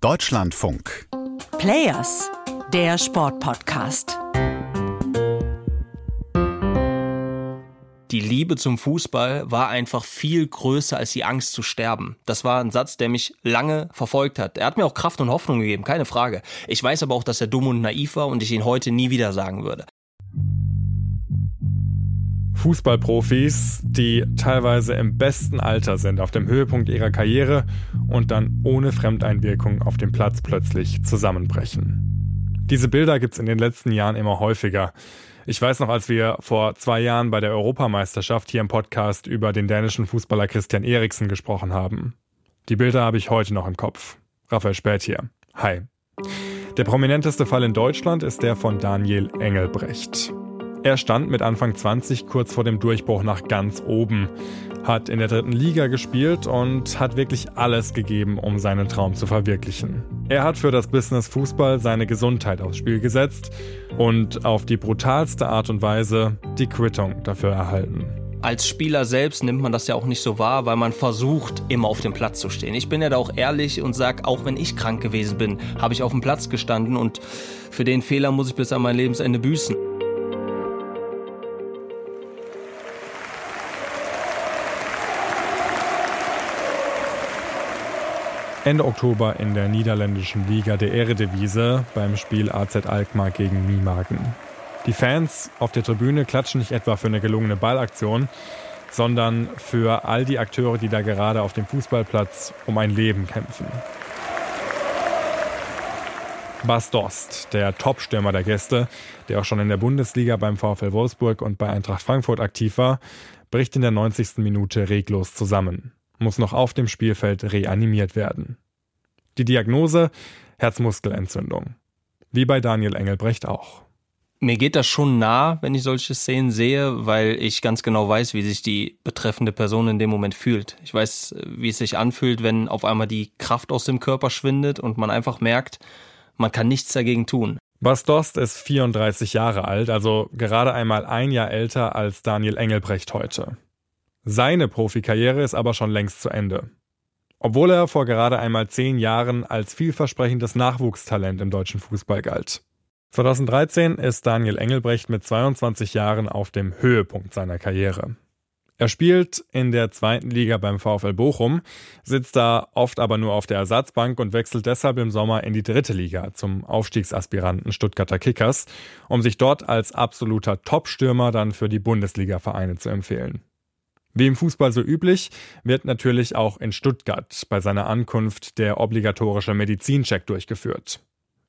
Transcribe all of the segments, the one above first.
Deutschlandfunk. Players, der Sportpodcast. Die Liebe zum Fußball war einfach viel größer als die Angst zu sterben. Das war ein Satz, der mich lange verfolgt hat. Er hat mir auch Kraft und Hoffnung gegeben, keine Frage. Ich weiß aber auch, dass er dumm und naiv war und ich ihn heute nie wieder sagen würde. Fußballprofis, die teilweise im besten Alter sind, auf dem Höhepunkt ihrer Karriere und dann ohne Fremdeinwirkung auf dem Platz plötzlich zusammenbrechen. Diese Bilder gibt's in den letzten Jahren immer häufiger. Ich weiß noch, als wir vor zwei Jahren bei der Europameisterschaft hier im Podcast über den dänischen Fußballer Christian Eriksen gesprochen haben. Die Bilder habe ich heute noch im Kopf. Raphael Spät hier. Hi. Der prominenteste Fall in Deutschland ist der von Daniel Engelbrecht. Er stand mit Anfang 20 kurz vor dem Durchbruch nach ganz oben, hat in der dritten Liga gespielt und hat wirklich alles gegeben, um seinen Traum zu verwirklichen. Er hat für das Business Fußball seine Gesundheit aufs Spiel gesetzt und auf die brutalste Art und Weise die Quittung dafür erhalten. Als Spieler selbst nimmt man das ja auch nicht so wahr, weil man versucht, immer auf dem Platz zu stehen. Ich bin ja da auch ehrlich und sage, auch wenn ich krank gewesen bin, habe ich auf dem Platz gestanden und für den Fehler muss ich bis an mein Lebensende büßen. Ende Oktober in der niederländischen Liga der Eredivisie beim Spiel AZ Alkmaar gegen Niemagen. Die Fans auf der Tribüne klatschen nicht etwa für eine gelungene Ballaktion, sondern für all die Akteure, die da gerade auf dem Fußballplatz um ein Leben kämpfen. Bas Dost, der Top-Stürmer der Gäste, der auch schon in der Bundesliga beim VfL Wolfsburg und bei Eintracht Frankfurt aktiv war, bricht in der 90. Minute reglos zusammen muss noch auf dem Spielfeld reanimiert werden. Die Diagnose Herzmuskelentzündung. Wie bei Daniel Engelbrecht auch. Mir geht das schon nah, wenn ich solche Szenen sehe, weil ich ganz genau weiß, wie sich die betreffende Person in dem Moment fühlt. Ich weiß, wie es sich anfühlt, wenn auf einmal die Kraft aus dem Körper schwindet und man einfach merkt, man kann nichts dagegen tun. Bas Dost ist 34 Jahre alt, also gerade einmal ein Jahr älter als Daniel Engelbrecht heute. Seine Profikarriere ist aber schon längst zu Ende. Obwohl er vor gerade einmal zehn Jahren als vielversprechendes Nachwuchstalent im deutschen Fußball galt. 2013 ist Daniel Engelbrecht mit 22 Jahren auf dem Höhepunkt seiner Karriere. Er spielt in der zweiten Liga beim VfL Bochum, sitzt da oft aber nur auf der Ersatzbank und wechselt deshalb im Sommer in die dritte Liga zum Aufstiegsaspiranten Stuttgarter Kickers, um sich dort als absoluter Top-Stürmer dann für die Bundesliga-Vereine zu empfehlen. Wie im Fußball so üblich, wird natürlich auch in Stuttgart bei seiner Ankunft der obligatorische Medizincheck durchgeführt.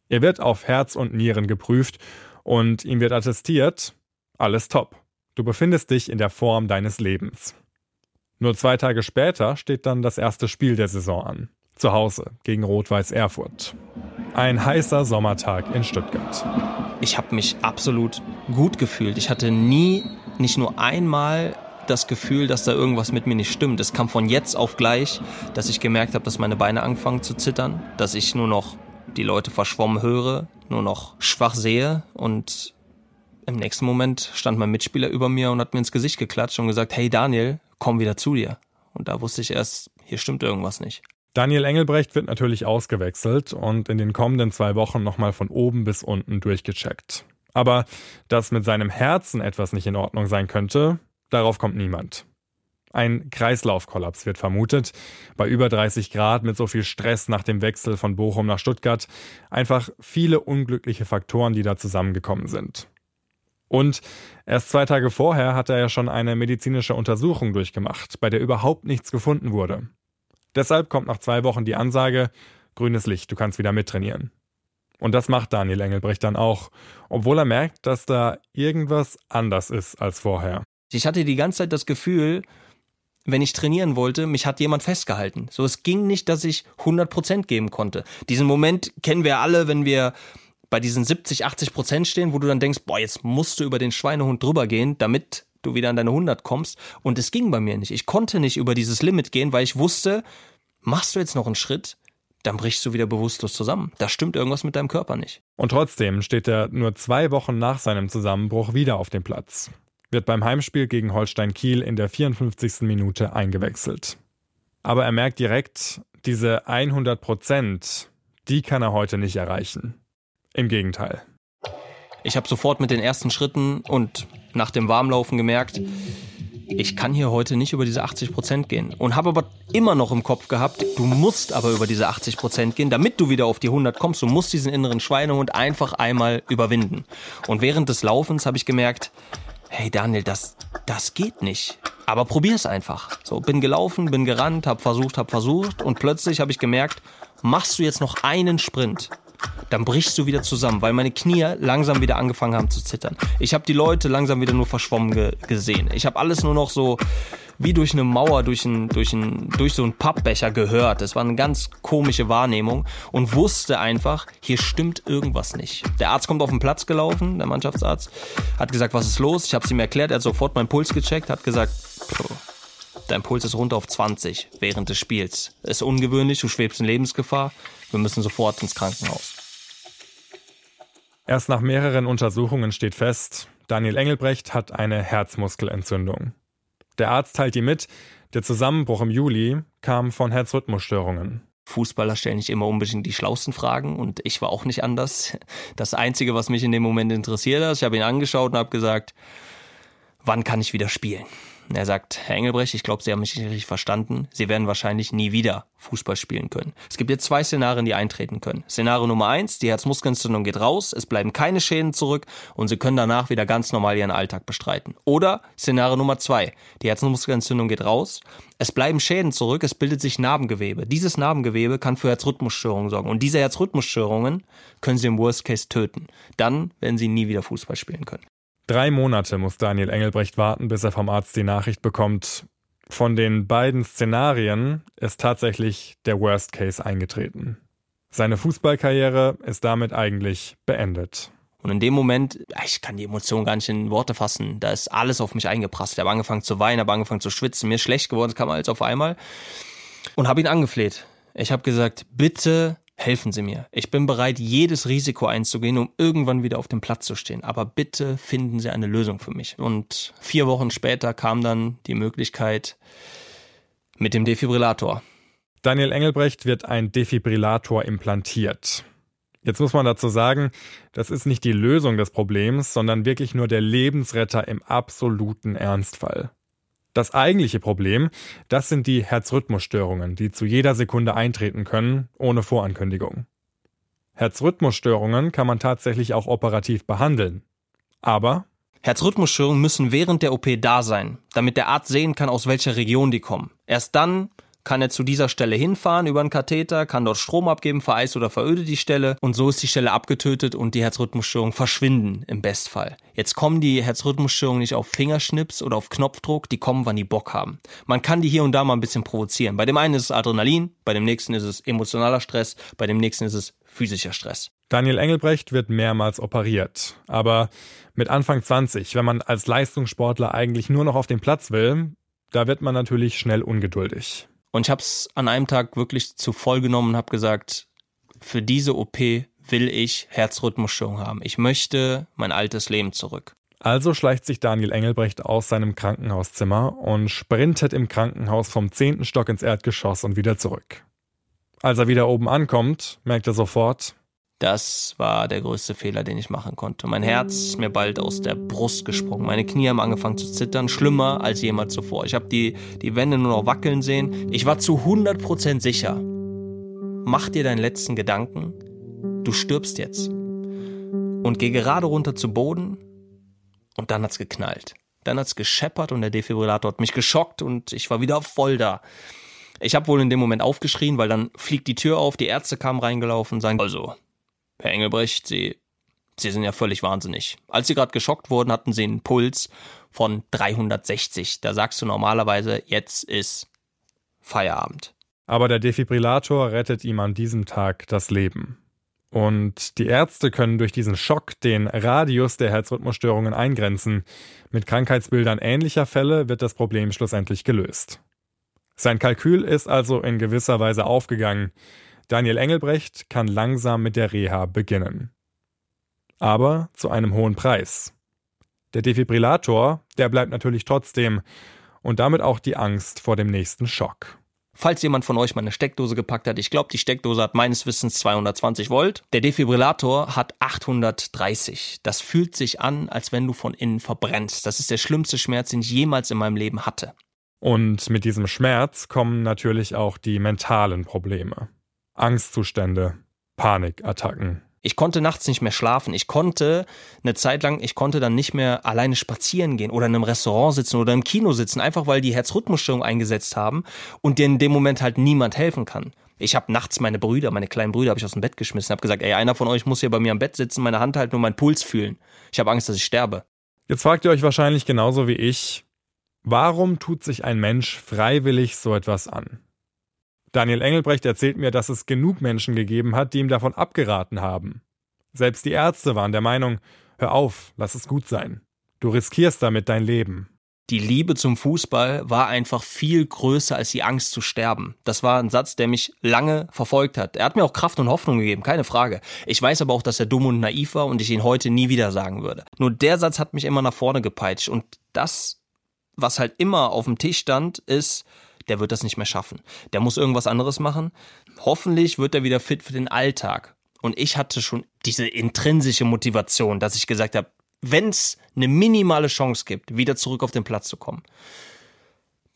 Er wird auf Herz und Nieren geprüft und ihm wird attestiert, alles top. Du befindest dich in der Form deines Lebens. Nur zwei Tage später steht dann das erste Spiel der Saison an. Zu Hause gegen Rot-Weiß Erfurt. Ein heißer Sommertag in Stuttgart. Ich habe mich absolut gut gefühlt. Ich hatte nie, nicht nur einmal das Gefühl, dass da irgendwas mit mir nicht stimmt. Es kam von jetzt auf gleich, dass ich gemerkt habe, dass meine Beine anfangen zu zittern, dass ich nur noch die Leute verschwommen höre, nur noch schwach sehe und im nächsten Moment stand mein Mitspieler über mir und hat mir ins Gesicht geklatscht und gesagt, hey Daniel, komm wieder zu dir. Und da wusste ich erst, hier stimmt irgendwas nicht. Daniel Engelbrecht wird natürlich ausgewechselt und in den kommenden zwei Wochen nochmal von oben bis unten durchgecheckt. Aber dass mit seinem Herzen etwas nicht in Ordnung sein könnte, Darauf kommt niemand. Ein Kreislaufkollaps wird vermutet. Bei über 30 Grad mit so viel Stress nach dem Wechsel von Bochum nach Stuttgart. Einfach viele unglückliche Faktoren, die da zusammengekommen sind. Und erst zwei Tage vorher hat er ja schon eine medizinische Untersuchung durchgemacht, bei der überhaupt nichts gefunden wurde. Deshalb kommt nach zwei Wochen die Ansage, grünes Licht, du kannst wieder mittrainieren. Und das macht Daniel Engelbrecht dann auch, obwohl er merkt, dass da irgendwas anders ist als vorher. Ich hatte die ganze Zeit das Gefühl, wenn ich trainieren wollte, mich hat jemand festgehalten. So, es ging nicht, dass ich 100% geben konnte. Diesen Moment kennen wir alle, wenn wir bei diesen 70, 80 Prozent stehen, wo du dann denkst, boah, jetzt musst du über den Schweinehund drüber gehen, damit du wieder an deine 100 kommst. Und es ging bei mir nicht. Ich konnte nicht über dieses Limit gehen, weil ich wusste, machst du jetzt noch einen Schritt, dann brichst du wieder bewusstlos zusammen. Da stimmt irgendwas mit deinem Körper nicht. Und trotzdem steht er nur zwei Wochen nach seinem Zusammenbruch wieder auf dem Platz wird beim Heimspiel gegen Holstein Kiel in der 54. Minute eingewechselt. Aber er merkt direkt, diese 100 Prozent, die kann er heute nicht erreichen. Im Gegenteil. Ich habe sofort mit den ersten Schritten und nach dem Warmlaufen gemerkt, ich kann hier heute nicht über diese 80 Prozent gehen. Und habe aber immer noch im Kopf gehabt, du musst aber über diese 80 Prozent gehen, damit du wieder auf die 100 kommst. Du musst diesen inneren Schweinehund einfach einmal überwinden. Und während des Laufens habe ich gemerkt, hey Daniel, das, das geht nicht. Aber probier's einfach. So, bin gelaufen, bin gerannt, hab versucht, hab versucht und plötzlich habe ich gemerkt, machst du jetzt noch einen Sprint, dann brichst du wieder zusammen, weil meine Knie langsam wieder angefangen haben zu zittern. Ich habe die Leute langsam wieder nur verschwommen ge gesehen. Ich habe alles nur noch so wie durch eine Mauer, durch, ein, durch, ein, durch so einen Pappbecher gehört. Das war eine ganz komische Wahrnehmung und wusste einfach, hier stimmt irgendwas nicht. Der Arzt kommt auf den Platz gelaufen, der Mannschaftsarzt, hat gesagt, was ist los? Ich habe es ihm erklärt, er hat sofort meinen Puls gecheckt, hat gesagt, dein Puls ist runter auf 20 während des Spiels. Ist ungewöhnlich, du schwebst in Lebensgefahr, wir müssen sofort ins Krankenhaus. Erst nach mehreren Untersuchungen steht fest, Daniel Engelbrecht hat eine Herzmuskelentzündung. Der Arzt teilt ihm mit, der Zusammenbruch im Juli kam von Herzrhythmusstörungen. Fußballer stellen nicht immer unbedingt die schlausten Fragen und ich war auch nicht anders. Das Einzige, was mich in dem Moment interessiert hat, ich habe ihn angeschaut und habe gesagt, wann kann ich wieder spielen? Er sagt, Herr Engelbrecht, ich glaube, Sie haben mich nicht richtig verstanden. Sie werden wahrscheinlich nie wieder Fußball spielen können. Es gibt jetzt zwei Szenarien, die eintreten können. Szenario Nummer eins, die Herzmuskelentzündung geht raus, es bleiben keine Schäden zurück und Sie können danach wieder ganz normal Ihren Alltag bestreiten. Oder Szenario Nummer zwei, die Herzmuskelentzündung geht raus, es bleiben Schäden zurück, es bildet sich Narbengewebe. Dieses Narbengewebe kann für Herzrhythmusstörungen sorgen. Und diese Herzrhythmusstörungen können Sie im Worst Case töten. Dann werden Sie nie wieder Fußball spielen können. Drei Monate muss Daniel Engelbrecht warten, bis er vom Arzt die Nachricht bekommt. Von den beiden Szenarien ist tatsächlich der Worst Case eingetreten. Seine Fußballkarriere ist damit eigentlich beendet. Und in dem Moment, ich kann die Emotionen gar nicht in Worte fassen, da ist alles auf mich eingeprasst. Ich habe angefangen zu weinen, habe angefangen zu schwitzen, mir ist schlecht geworden, es kam alles auf einmal. Und habe ihn angefleht. Ich habe gesagt, bitte helfen Sie mir. Ich bin bereit, jedes Risiko einzugehen, um irgendwann wieder auf dem Platz zu stehen. Aber bitte finden Sie eine Lösung für mich. Und vier Wochen später kam dann die Möglichkeit mit dem Defibrillator. Daniel Engelbrecht wird ein Defibrillator implantiert. Jetzt muss man dazu sagen, das ist nicht die Lösung des Problems, sondern wirklich nur der Lebensretter im absoluten Ernstfall. Das eigentliche Problem, das sind die Herzrhythmusstörungen, die zu jeder Sekunde eintreten können, ohne Vorankündigung. Herzrhythmusstörungen kann man tatsächlich auch operativ behandeln. Aber Herzrhythmusstörungen müssen während der OP da sein, damit der Arzt sehen kann, aus welcher Region die kommen. Erst dann kann er zu dieser Stelle hinfahren über einen Katheter, kann dort Strom abgeben, vereist oder verödet die Stelle und so ist die Stelle abgetötet und die Herzrhythmusstörungen verschwinden im Bestfall. Jetzt kommen die Herzrhythmusstörungen nicht auf Fingerschnips oder auf Knopfdruck, die kommen, wann die Bock haben. Man kann die hier und da mal ein bisschen provozieren. Bei dem einen ist es Adrenalin, bei dem nächsten ist es emotionaler Stress, bei dem nächsten ist es physischer Stress. Daniel Engelbrecht wird mehrmals operiert, aber mit Anfang 20, wenn man als Leistungssportler eigentlich nur noch auf den Platz will, da wird man natürlich schnell ungeduldig. Und ich habe es an einem Tag wirklich zu voll genommen und habe gesagt, für diese OP will ich Herzrhythmusstörung haben. Ich möchte mein altes Leben zurück. Also schleicht sich Daniel Engelbrecht aus seinem Krankenhauszimmer und sprintet im Krankenhaus vom zehnten Stock ins Erdgeschoss und wieder zurück. Als er wieder oben ankommt, merkt er sofort, das war der größte Fehler, den ich machen konnte. Mein Herz ist mir bald aus der Brust gesprungen. Meine Knie haben angefangen zu zittern, schlimmer als jemals zuvor. Ich habe die, die Wände nur noch wackeln sehen. Ich war zu 100% sicher. Mach dir deinen letzten Gedanken. Du stirbst jetzt. Und geh gerade runter zu Boden. Und dann hat's geknallt. Dann hat's gescheppert und der Defibrillator hat mich geschockt und ich war wieder voll da. Ich habe wohl in dem Moment aufgeschrien, weil dann fliegt die Tür auf, die Ärzte kamen reingelaufen und sagen, also, Herr Engelbrecht, Sie, Sie sind ja völlig wahnsinnig. Als Sie gerade geschockt wurden, hatten Sie einen Puls von 360. Da sagst du normalerweise, jetzt ist Feierabend. Aber der Defibrillator rettet ihm an diesem Tag das Leben. Und die Ärzte können durch diesen Schock den Radius der Herzrhythmusstörungen eingrenzen. Mit Krankheitsbildern ähnlicher Fälle wird das Problem schlussendlich gelöst. Sein Kalkül ist also in gewisser Weise aufgegangen. Daniel Engelbrecht kann langsam mit der Reha beginnen. Aber zu einem hohen Preis. Der Defibrillator, der bleibt natürlich trotzdem und damit auch die Angst vor dem nächsten Schock. Falls jemand von euch mal eine Steckdose gepackt hat, ich glaube, die Steckdose hat meines Wissens 220 Volt. Der Defibrillator hat 830. Das fühlt sich an, als wenn du von innen verbrennst. Das ist der schlimmste Schmerz, den ich jemals in meinem Leben hatte. Und mit diesem Schmerz kommen natürlich auch die mentalen Probleme. Angstzustände, Panikattacken. Ich konnte nachts nicht mehr schlafen. Ich konnte eine Zeit lang, ich konnte dann nicht mehr alleine spazieren gehen oder in einem Restaurant sitzen oder im Kino sitzen, einfach weil die Herzrhythmusstörung eingesetzt haben und dir in dem Moment halt niemand helfen kann. Ich habe nachts meine Brüder, meine kleinen Brüder, habe ich aus dem Bett geschmissen, habe gesagt, ey, einer von euch muss hier bei mir am Bett sitzen, meine Hand halten und meinen Puls fühlen. Ich habe Angst, dass ich sterbe. Jetzt fragt ihr euch wahrscheinlich genauso wie ich, warum tut sich ein Mensch freiwillig so etwas an? Daniel Engelbrecht erzählt mir, dass es genug Menschen gegeben hat, die ihm davon abgeraten haben. Selbst die Ärzte waren der Meinung, hör auf, lass es gut sein. Du riskierst damit dein Leben. Die Liebe zum Fußball war einfach viel größer als die Angst zu sterben. Das war ein Satz, der mich lange verfolgt hat. Er hat mir auch Kraft und Hoffnung gegeben, keine Frage. Ich weiß aber auch, dass er dumm und naiv war und ich ihn heute nie wieder sagen würde. Nur der Satz hat mich immer nach vorne gepeitscht und das, was halt immer auf dem Tisch stand, ist, der wird das nicht mehr schaffen. Der muss irgendwas anderes machen. Hoffentlich wird er wieder fit für den Alltag. Und ich hatte schon diese intrinsische Motivation, dass ich gesagt habe, wenn es eine minimale Chance gibt, wieder zurück auf den Platz zu kommen,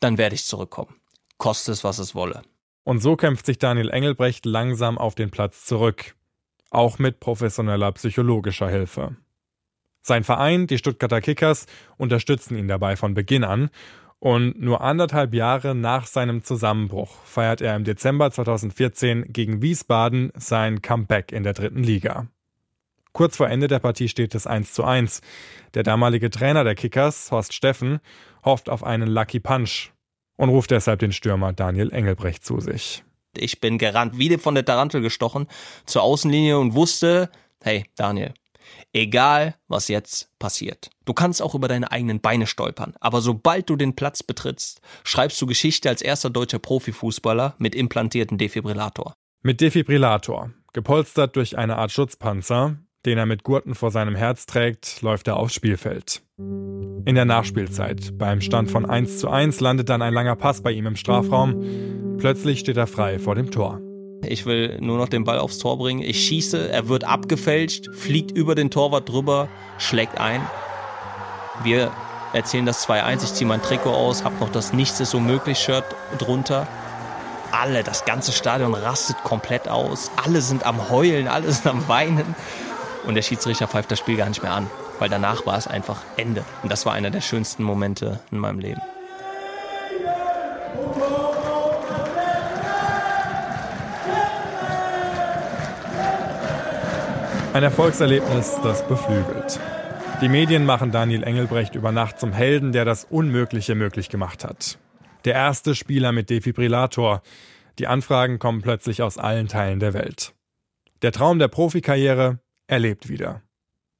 dann werde ich zurückkommen. Koste es, was es wolle. Und so kämpft sich Daniel Engelbrecht langsam auf den Platz zurück. Auch mit professioneller psychologischer Hilfe. Sein Verein, die Stuttgarter Kickers, unterstützen ihn dabei von Beginn an und nur anderthalb Jahre nach seinem Zusammenbruch feiert er im Dezember 2014 gegen Wiesbaden sein Comeback in der dritten Liga. Kurz vor Ende der Partie steht es 1 zu 1. Der damalige Trainer der Kickers, Horst Steffen, hofft auf einen Lucky Punch und ruft deshalb den Stürmer Daniel Engelbrecht zu sich. Ich bin gerannt, wie von der Tarantel gestochen, zur Außenlinie und wusste, hey Daniel, Egal, was jetzt passiert. Du kannst auch über deine eigenen Beine stolpern, aber sobald du den Platz betrittst, schreibst du Geschichte als erster deutscher Profifußballer mit implantierten Defibrillator. Mit Defibrillator, gepolstert durch eine Art Schutzpanzer, den er mit Gurten vor seinem Herz trägt, läuft er aufs Spielfeld. In der Nachspielzeit, beim Stand von 1 zu 1, landet dann ein langer Pass bei ihm im Strafraum. Plötzlich steht er frei vor dem Tor. Ich will nur noch den Ball aufs Tor bringen. Ich schieße, er wird abgefälscht, fliegt über den Torwart drüber, schlägt ein. Wir erzählen das 2-1. Ich ziehe mein Trikot aus, habe noch das Nichts ist unmöglich Shirt drunter. Alle, das ganze Stadion rastet komplett aus. Alle sind am Heulen, alle sind am Weinen. Und der Schiedsrichter pfeift das Spiel gar nicht mehr an, weil danach war es einfach Ende. Und das war einer der schönsten Momente in meinem Leben. Ein Erfolgserlebnis, das beflügelt. Die Medien machen Daniel Engelbrecht über Nacht zum Helden, der das Unmögliche möglich gemacht hat. Der erste Spieler mit Defibrillator. Die Anfragen kommen plötzlich aus allen Teilen der Welt. Der Traum der Profikarriere erlebt wieder.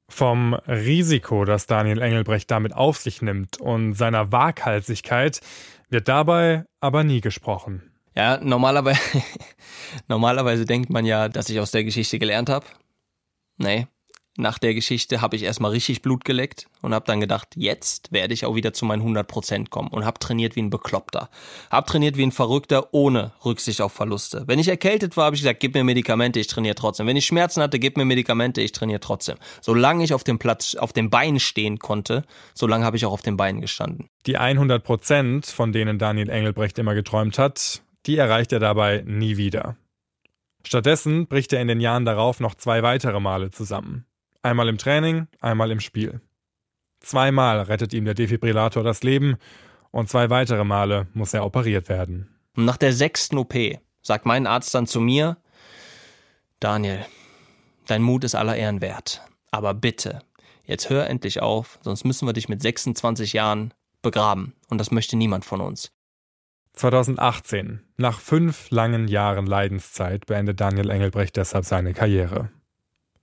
Vom Risiko, das Daniel Engelbrecht damit auf sich nimmt und seiner Waghalsigkeit wird dabei aber nie gesprochen. Ja, normalerweise, normalerweise denkt man ja, dass ich aus der Geschichte gelernt habe. Nee, nach der Geschichte habe ich erstmal richtig Blut geleckt und habe dann gedacht, jetzt werde ich auch wieder zu meinen 100% kommen und habe trainiert wie ein Bekloppter. Habe trainiert wie ein Verrückter ohne Rücksicht auf Verluste. Wenn ich erkältet war, habe ich gesagt, gib mir Medikamente, ich trainiere trotzdem. Wenn ich Schmerzen hatte, gib mir Medikamente, ich trainiere trotzdem. Solange ich auf dem Platz, auf dem Bein stehen konnte, solange habe ich auch auf den Beinen gestanden. Die 100%, von denen Daniel Engelbrecht immer geträumt hat, die erreicht er dabei nie wieder. Stattdessen bricht er in den Jahren darauf noch zwei weitere Male zusammen. Einmal im Training, einmal im Spiel. Zweimal rettet ihm der Defibrillator das Leben und zwei weitere Male muss er operiert werden. Nach der sechsten OP sagt mein Arzt dann zu mir, Daniel, dein Mut ist aller Ehren wert. Aber bitte, jetzt hör endlich auf, sonst müssen wir dich mit 26 Jahren begraben. Und das möchte niemand von uns. 2018, nach fünf langen Jahren Leidenszeit, beendet Daniel Engelbrecht deshalb seine Karriere.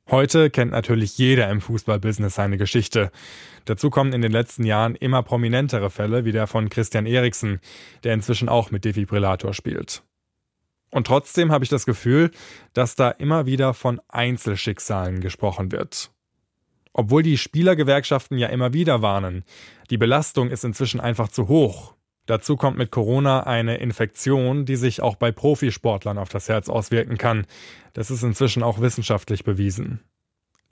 Heute kennt natürlich jeder im Fußballbusiness seine Geschichte. Dazu kommen in den letzten Jahren immer prominentere Fälle wie der von Christian Eriksen, der inzwischen auch mit Defibrillator spielt. Und trotzdem habe ich das Gefühl, dass da immer wieder von Einzelschicksalen gesprochen wird. Obwohl die Spielergewerkschaften ja immer wieder warnen, die Belastung ist inzwischen einfach zu hoch, Dazu kommt mit Corona eine Infektion, die sich auch bei Profisportlern auf das Herz auswirken kann. Das ist inzwischen auch wissenschaftlich bewiesen.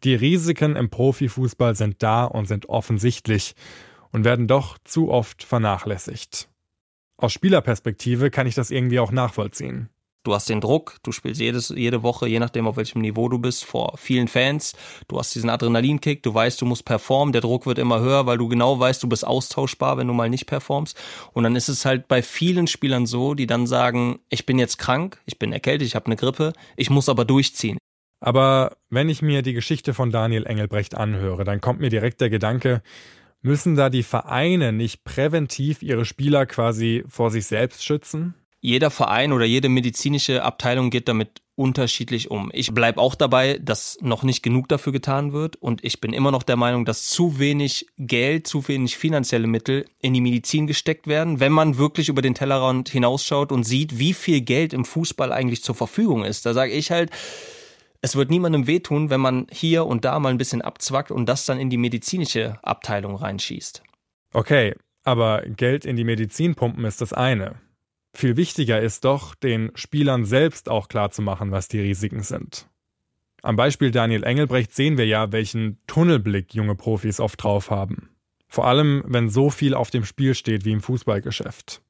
Die Risiken im Profifußball sind da und sind offensichtlich und werden doch zu oft vernachlässigt. Aus Spielerperspektive kann ich das irgendwie auch nachvollziehen. Du hast den Druck, du spielst jedes, jede Woche, je nachdem auf welchem Niveau du bist, vor vielen Fans. Du hast diesen Adrenalinkick, du weißt, du musst performen, der Druck wird immer höher, weil du genau weißt, du bist austauschbar, wenn du mal nicht performst. Und dann ist es halt bei vielen Spielern so, die dann sagen, ich bin jetzt krank, ich bin erkältet, ich habe eine Grippe, ich muss aber durchziehen. Aber wenn ich mir die Geschichte von Daniel Engelbrecht anhöre, dann kommt mir direkt der Gedanke, müssen da die Vereine nicht präventiv ihre Spieler quasi vor sich selbst schützen? Jeder Verein oder jede medizinische Abteilung geht damit unterschiedlich um. Ich bleibe auch dabei, dass noch nicht genug dafür getan wird und ich bin immer noch der Meinung, dass zu wenig Geld, zu wenig finanzielle Mittel in die Medizin gesteckt werden, wenn man wirklich über den Tellerrand hinausschaut und sieht, wie viel Geld im Fußball eigentlich zur Verfügung ist. Da sage ich halt, es wird niemandem wehtun, wenn man hier und da mal ein bisschen abzwackt und das dann in die medizinische Abteilung reinschießt. Okay, aber Geld in die Medizin pumpen ist das eine. Viel wichtiger ist doch, den Spielern selbst auch klarzumachen, was die Risiken sind. Am Beispiel Daniel Engelbrecht sehen wir ja, welchen Tunnelblick junge Profis oft drauf haben. Vor allem, wenn so viel auf dem Spiel steht wie im Fußballgeschäft.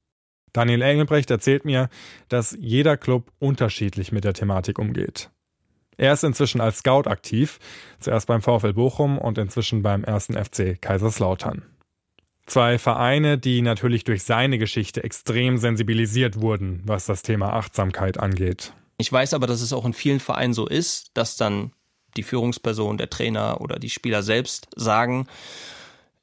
Daniel Engelbrecht erzählt mir, dass jeder Club unterschiedlich mit der Thematik umgeht. Er ist inzwischen als Scout aktiv, zuerst beim VfL Bochum und inzwischen beim ersten FC Kaiserslautern. Zwei Vereine, die natürlich durch seine Geschichte extrem sensibilisiert wurden, was das Thema Achtsamkeit angeht. Ich weiß aber, dass es auch in vielen Vereinen so ist, dass dann die Führungsperson, der Trainer oder die Spieler selbst sagen,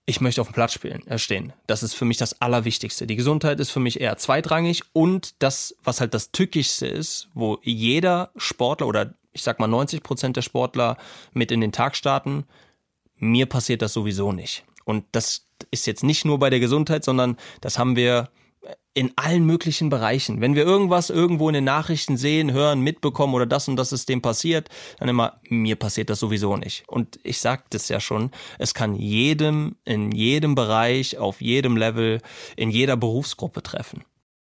ich möchte auf dem Platz spielen, äh, stehen. Das ist für mich das Allerwichtigste. Die Gesundheit ist für mich eher zweitrangig und das, was halt das Tückischste ist, wo jeder Sportler oder ich sag mal 90 Prozent der Sportler mit in den Tag starten, mir passiert das sowieso nicht. Und das ist jetzt nicht nur bei der Gesundheit, sondern das haben wir in allen möglichen Bereichen. Wenn wir irgendwas irgendwo in den Nachrichten sehen, hören, mitbekommen oder das und das ist dem passiert, dann immer, mir passiert das sowieso nicht. Und ich sagte es ja schon, es kann jedem, in jedem Bereich, auf jedem Level, in jeder Berufsgruppe treffen.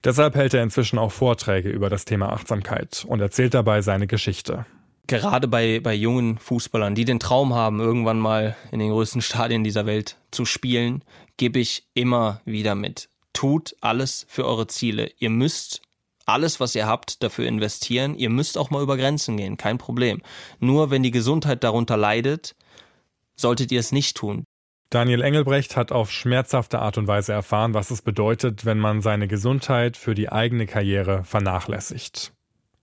Deshalb hält er inzwischen auch Vorträge über das Thema Achtsamkeit und erzählt dabei seine Geschichte gerade bei, bei jungen Fußballern, die den Traum haben, irgendwann mal in den größten Stadien dieser Welt zu spielen, gebe ich immer wieder mit. Tut alles für eure Ziele. Ihr müsst alles, was ihr habt, dafür investieren. Ihr müsst auch mal über Grenzen gehen, kein Problem. Nur wenn die Gesundheit darunter leidet, solltet ihr es nicht tun. Daniel Engelbrecht hat auf schmerzhafte Art und Weise erfahren, was es bedeutet, wenn man seine Gesundheit für die eigene Karriere vernachlässigt.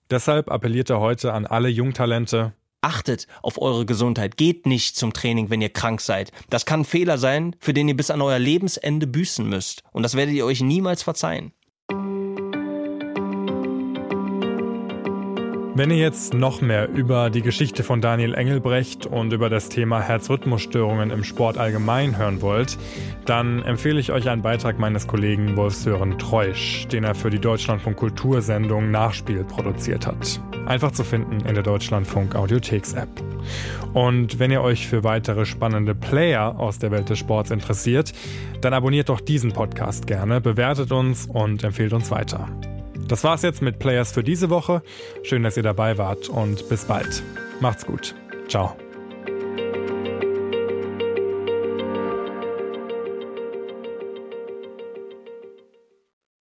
Deshalb appelliert er heute an alle Jungtalente. Achtet auf eure Gesundheit. Geht nicht zum Training, wenn ihr krank seid. Das kann ein Fehler sein, für den ihr bis an euer Lebensende büßen müsst. Und das werdet ihr euch niemals verzeihen. Wenn ihr jetzt noch mehr über die Geschichte von Daniel Engelbrecht und über das Thema Herzrhythmusstörungen im Sport allgemein hören wollt, dann empfehle ich euch einen Beitrag meines Kollegen Wolf-Sören Treusch, den er für die Deutschlandfunk Kultursendung Nachspiel produziert hat. Einfach zu finden in der Deutschlandfunk Audiotheks App. Und wenn ihr euch für weitere spannende Player aus der Welt des Sports interessiert, dann abonniert doch diesen Podcast gerne, bewertet uns und empfehlt uns weiter. Das war's jetzt mit Players für diese Woche. Schön, dass ihr dabei wart und bis bald. Macht's gut. Ciao.